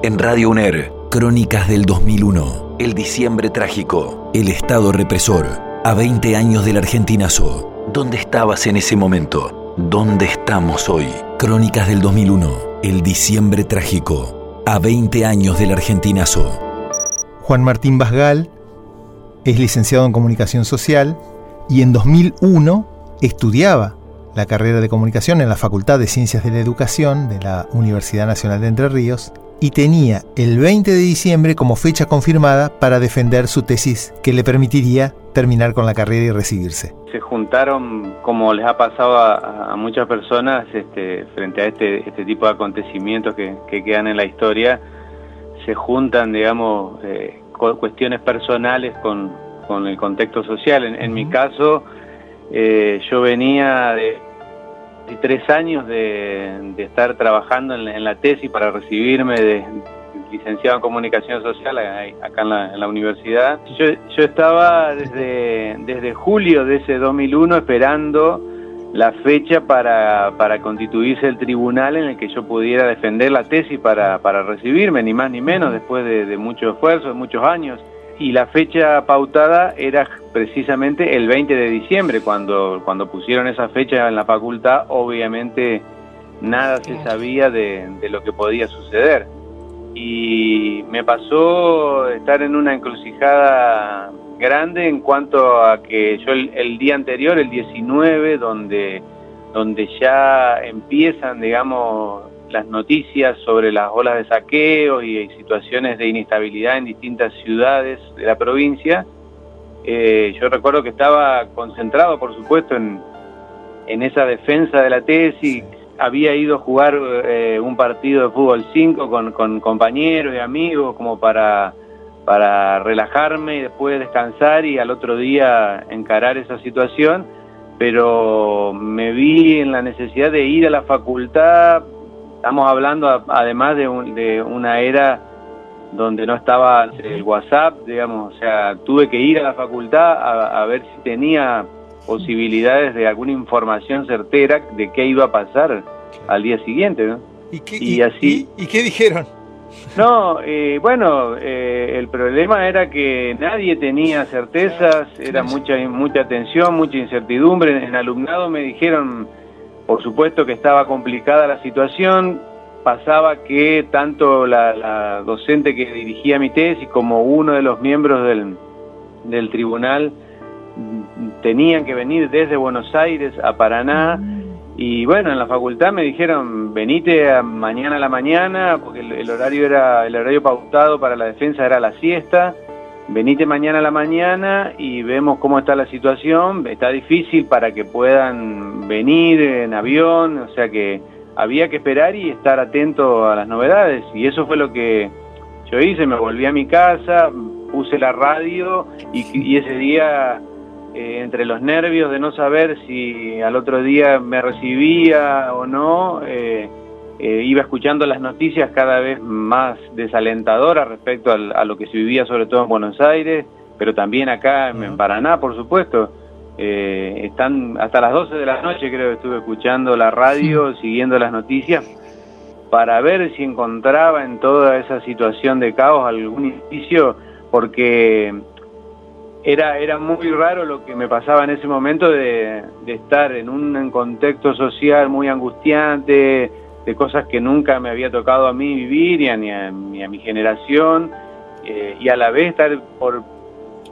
En Radio UNER, Crónicas del 2001. El diciembre trágico. El Estado represor. A 20 años del argentinazo. ¿Dónde estabas en ese momento? ¿Dónde estamos hoy? Crónicas del 2001. El diciembre trágico. A 20 años del argentinazo. Juan Martín Basgal es licenciado en comunicación social y en 2001 estudiaba la carrera de comunicación en la Facultad de Ciencias de la Educación de la Universidad Nacional de Entre Ríos y tenía el 20 de diciembre como fecha confirmada para defender su tesis que le permitiría terminar con la carrera y recibirse. Se juntaron, como les ha pasado a, muchas personas, este, frente a este, este tipo de acontecimientos que, quedan en la historia, se juntan, digamos, eh, cuestiones personales con, el contexto social. En, mi caso, eh, yo venía de tres años de, estar trabajando en la, tesis para recibirme de, licenciado en comunicación social acá en la, universidad. Yo, estaba desde, desde julio de ese 2001 esperando la fecha para, para constituirse el tribunal en el que yo pudiera defender la tesis para, para recibirme, ni más ni menos, después de, de mucho esfuerzo, de muchos años y la fecha pautada era precisamente el 20 de diciembre, cuando, cuando pusieron esa fecha en la facultad, obviamente nada se sabía de, lo que podía suceder. Y me pasó estar en una encrucijada grande en cuanto a que yo el, día anterior, el 19, donde, donde ya empiezan, digamos, las noticias sobre las olas de saqueo y situaciones de inestabilidad en distintas ciudades de la provincia. Eh, yo recuerdo que estaba concentrado, por supuesto, en, en esa defensa de la tesis. Había ido a jugar eh, un partido de fútbol 5 con, con, compañeros y amigos como para, para relajarme y después descansar y al otro día encarar esa situación. Pero me vi en la necesidad de ir a la facultad Estamos hablando además de, de una era donde no estaba el WhatsApp, digamos, o sea, tuve que ir a la facultad a, ver si tenía posibilidades de alguna información certera de qué iba a pasar al día siguiente, ¿no? ¿Y, qué, así... ¿y, qué dijeron? No, eh, bueno, eh, el problema era que nadie tenía certezas, era mucha mucha tensión, mucha incertidumbre. En alumnado me dijeron, por supuesto que estaba complicada la situación, pasaba que tanto la, docente que dirigía mi tesis como uno de los miembros del, tribunal tenían que venir desde Buenos Aires a Paraná y bueno, en la facultad me dijeron, venite mañana a la mañana, porque el, horario era el horario pautado para la defensa era la siesta, venite mañana a la mañana y vemos cómo está la situación, está difícil para que puedan venir en avión, o sea que había que esperar y estar atento a las novedades y eso fue lo que yo hice, me volví a mi casa, puse la radio y, ese día eh, entre los nervios de no saber si al otro día me recibía o no, eh, eh, iba escuchando las noticias cada vez más desalentadoras respecto a lo que se vivía sobre todo en Buenos Aires, pero también acá en, Paraná, por supuesto. Eh, están hasta las 12 de la noche creo que estuve escuchando la radio, siguiendo las noticias, para ver si encontraba en toda esa situación de caos algún indicio, porque era, era muy raro lo que me pasaba en ese momento de, de estar en un contexto social muy angustiante, de cosas que nunca me había tocado a mí vivir y a, ni, a, mi generación, eh, y a la vez estar por,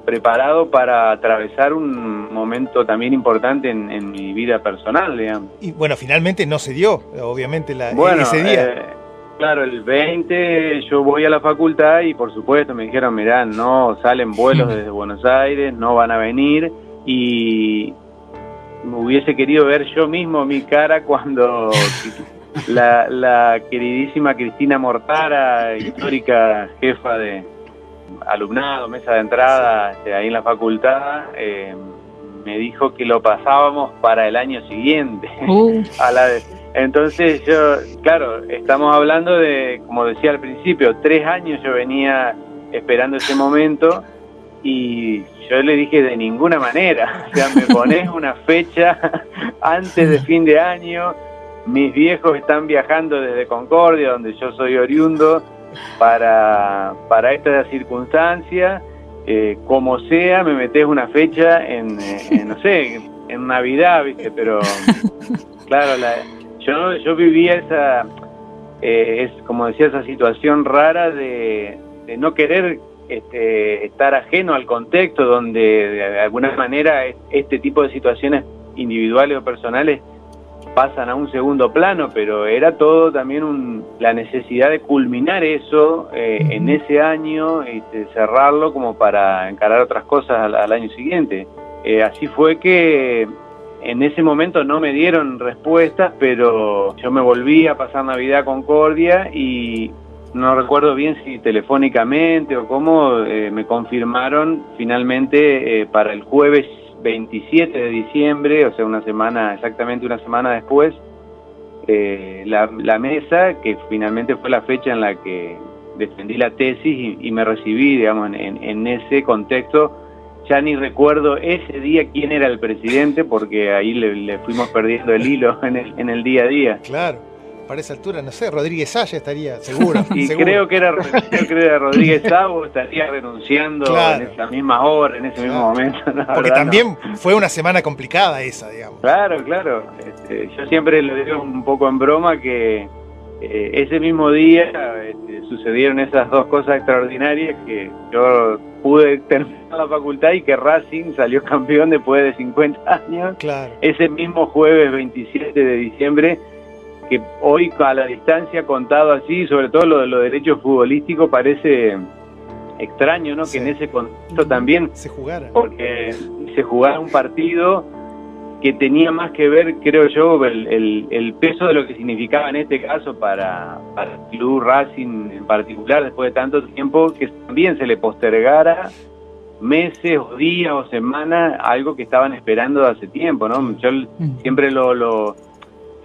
preparado para atravesar un momento también importante en, mi vida personal, digamos. Y bueno, finalmente no se dio, obviamente, la, ese día. Eh, claro, el 20 yo voy a la facultad y por supuesto me dijeron, mirá, no salen vuelos desde Buenos Aires, no van a venir y me hubiese querido ver yo mismo mi cara cuando la, la queridísima Cristina Mortara, histórica jefa de alumnado, mesa de entrada este, ahí en la facultad, eh, me dijo que lo pasábamos para el año siguiente. Uh. a la Entonces yo, claro, estamos hablando de, como decía al principio, tres años yo venía esperando ese momento y yo le dije de ninguna manera, o sea, me pones una fecha antes de fin de año, mis viejos están viajando desde Concordia, donde yo soy oriundo, para, para esta circunstancia, eh, como sea, me metes una fecha en, eh, no sé, en Navidad, ¿viste? Pero, claro, la, yo, yo vivía esa, eh, es como decía, esa situación rara de, de no querer este, estar ajeno al contexto donde de alguna manera este tipo de situaciones individuales o personales pasan a un segundo plano, pero era todo también la necesidad de culminar eso eh, en ese año y cerrarlo como para encarar otras cosas al, año siguiente. Eh, así fue que en ese momento no me dieron respuestas, pero yo me volví a pasar Navidad a Concordia y no recuerdo bien si telefónicamente o cómo eh, me confirmaron finalmente para el jueves 27 de diciembre, o sea, una semana, exactamente una semana después, eh, la, mesa, que finalmente fue la fecha en la que defendí la tesis y, me recibí, digamos, en, ese contexto. Ya ni recuerdo ese día quién era el presidente, porque ahí le, fuimos perdiendo el hilo en el, en el día a día. Claro para esa altura, no sé, Rodríguez Saya estaría, seguro. y creo que era, Rodríguez Sabo, estaría renunciando en esa misma hora, en ese mismo momento. Porque también fue una semana complicada esa, digamos. Claro, claro. Este, yo siempre lo digo un poco en broma que eh, ese mismo día este, sucedieron esas dos cosas extraordinarias que yo pude terminar la facultad y que Racing salió campeón después de 50 años. Claro. Ese mismo jueves 27 de diciembre que hoy a la distancia contado así, sobre todo lo de los derechos futbolísticos, parece extraño, ¿no? Que en ese contexto también se jugara. Porque se jugara un partido que tenía más que ver, creo yo, el, el, peso de lo que significaba en este caso para, para el Club Racing en particular, después de tanto tiempo, que también se le postergara meses o días o semanas algo que estaban esperando de hace tiempo, ¿no? Yo mm. siempre lo, lo,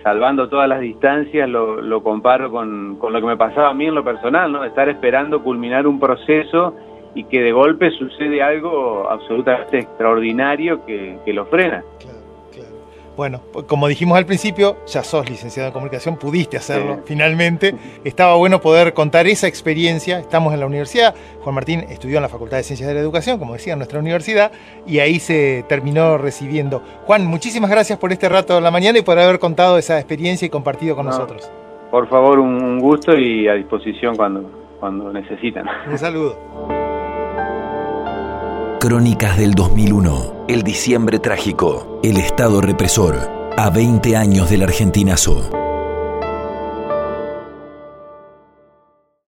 salvando todas las distancias, lo, lo comparo con, con, lo que me pasaba a mí en lo personal, ¿no? Estar esperando culminar un proceso y que de golpe sucede algo absolutamente extraordinario que, que lo frena. Bueno, como dijimos al principio, ya sos licenciado en comunicación, pudiste hacerlo finalmente. Estaba bueno poder contar esa experiencia. Estamos en la universidad. Juan Martín estudió en la Facultad de Ciencias de la Educación, como decía, en nuestra universidad, y ahí se terminó recibiendo. Juan, muchísimas gracias por este rato de la mañana y por haber contado esa experiencia y compartido con nosotros. Por favor, un gusto y a disposición cuando, cuando necesitan. Un saludo. Crónicas del 2001, el diciembre trágico, el Estado represor, a 20 años del argentinazo.